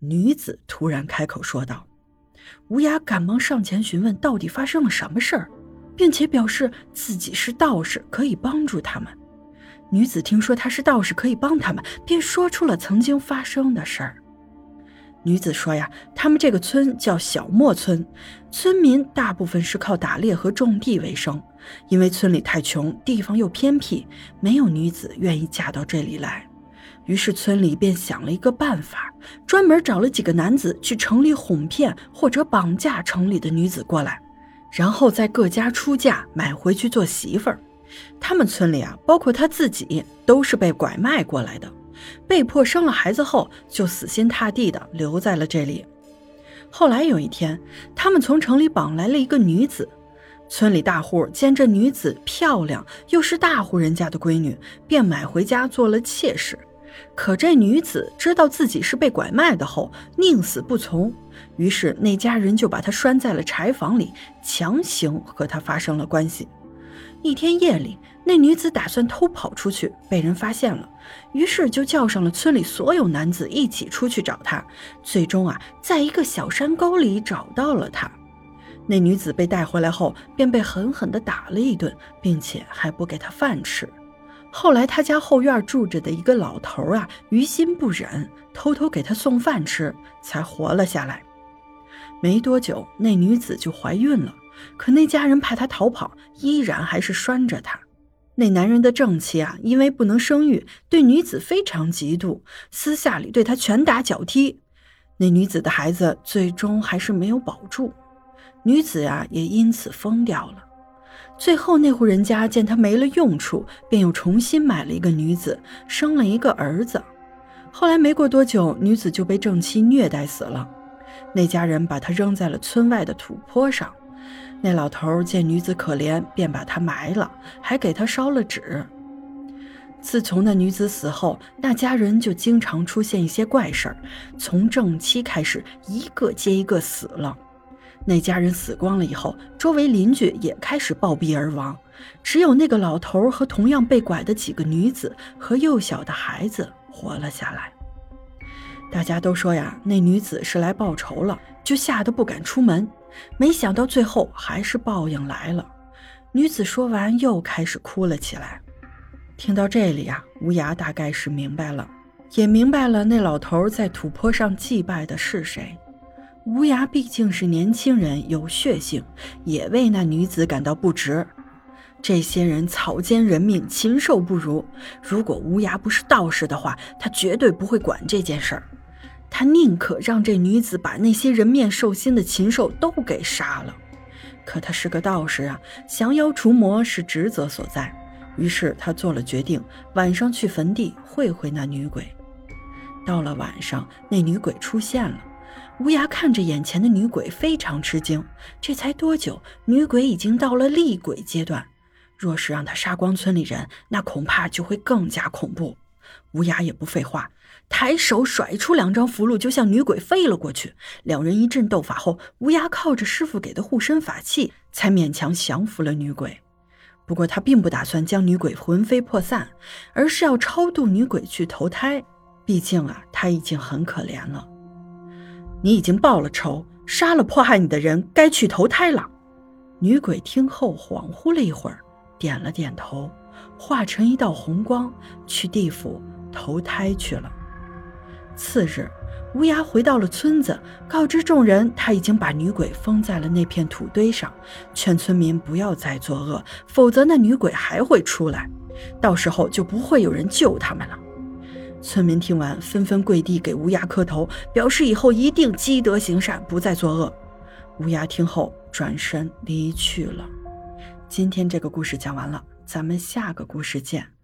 女子突然开口说道。吴雅赶忙上前询问到底发生了什么事儿，并且表示自己是道士，可以帮助他们。女子听说他是道士，可以帮他们，便说出了曾经发生的事儿。女子说呀，他们这个村叫小莫村，村民大部分是靠打猎和种地为生。因为村里太穷，地方又偏僻，没有女子愿意嫁到这里来。于是村里便想了一个办法，专门找了几个男子去城里哄骗或者绑架城里的女子过来，然后在各家出价买回去做媳妇儿。他们村里啊，包括他自己，都是被拐卖过来的。被迫生了孩子后，就死心塌地的留在了这里。后来有一天，他们从城里绑来了一个女子，村里大户见这女子漂亮，又是大户人家的闺女，便买回家做了妾室。可这女子知道自己是被拐卖的后，宁死不从，于是那家人就把她拴在了柴房里，强行和她发生了关系。一天夜里，那女子打算偷跑出去，被人发现了，于是就叫上了村里所有男子一起出去找她。最终啊，在一个小山沟里找到了她。那女子被带回来后，便被狠狠地打了一顿，并且还不给她饭吃。后来，他家后院住着的一个老头啊，于心不忍，偷偷给她送饭吃，才活了下来。没多久，那女子就怀孕了。可那家人怕她逃跑，依然还是拴着她。那男人的正妻啊，因为不能生育，对女子非常嫉妒，私下里对她拳打脚踢。那女子的孩子最终还是没有保住，女子呀也因此疯掉了。最后那户人家见他没了用处，便又重新买了一个女子，生了一个儿子。后来没过多久，女子就被正妻虐待死了。那家人把她扔在了村外的土坡上。那老头见女子可怜，便把她埋了，还给她烧了纸。自从那女子死后，那家人就经常出现一些怪事儿，从正妻开始，一个接一个死了。那家人死光了以后，周围邻居也开始暴毙而亡，只有那个老头和同样被拐的几个女子和幼小的孩子活了下来。大家都说呀，那女子是来报仇了，就吓得不敢出门。没想到最后还是报应来了。女子说完，又开始哭了起来。听到这里呀，吴牙大概是明白了，也明白了那老头在土坡上祭拜的是谁。无涯毕竟是年轻人，有血性，也为那女子感到不值。这些人草菅人命，禽兽不如。如果无涯不是道士的话，他绝对不会管这件事儿。他宁可让这女子把那些人面兽心的禽兽都给杀了，可他是个道士啊，降妖除魔是职责所在。于是他做了决定，晚上去坟地会会那女鬼。到了晚上，那女鬼出现了。乌鸦看着眼前的女鬼，非常吃惊。这才多久，女鬼已经到了厉鬼阶段。若是让他杀光村里人，那恐怕就会更加恐怖。乌鸦也不废话。抬手甩出两张符箓，就向女鬼飞了过去。两人一阵斗法后，乌鸦靠着师傅给的护身法器，才勉强降服了女鬼。不过他并不打算将女鬼魂飞魄散，而是要超度女鬼去投胎。毕竟啊，他已经很可怜了。你已经报了仇，杀了迫害你的人，该去投胎了。女鬼听后恍惚了一会儿，点了点头，化成一道红光，去地府投胎去了。次日，乌鸦回到了村子，告知众人他已经把女鬼封在了那片土堆上，劝村民不要再作恶，否则那女鬼还会出来，到时候就不会有人救他们了。村民听完，纷纷跪地给乌鸦磕头，表示以后一定积德行善，不再作恶。乌鸦听后转身离去了。今天这个故事讲完了，咱们下个故事见。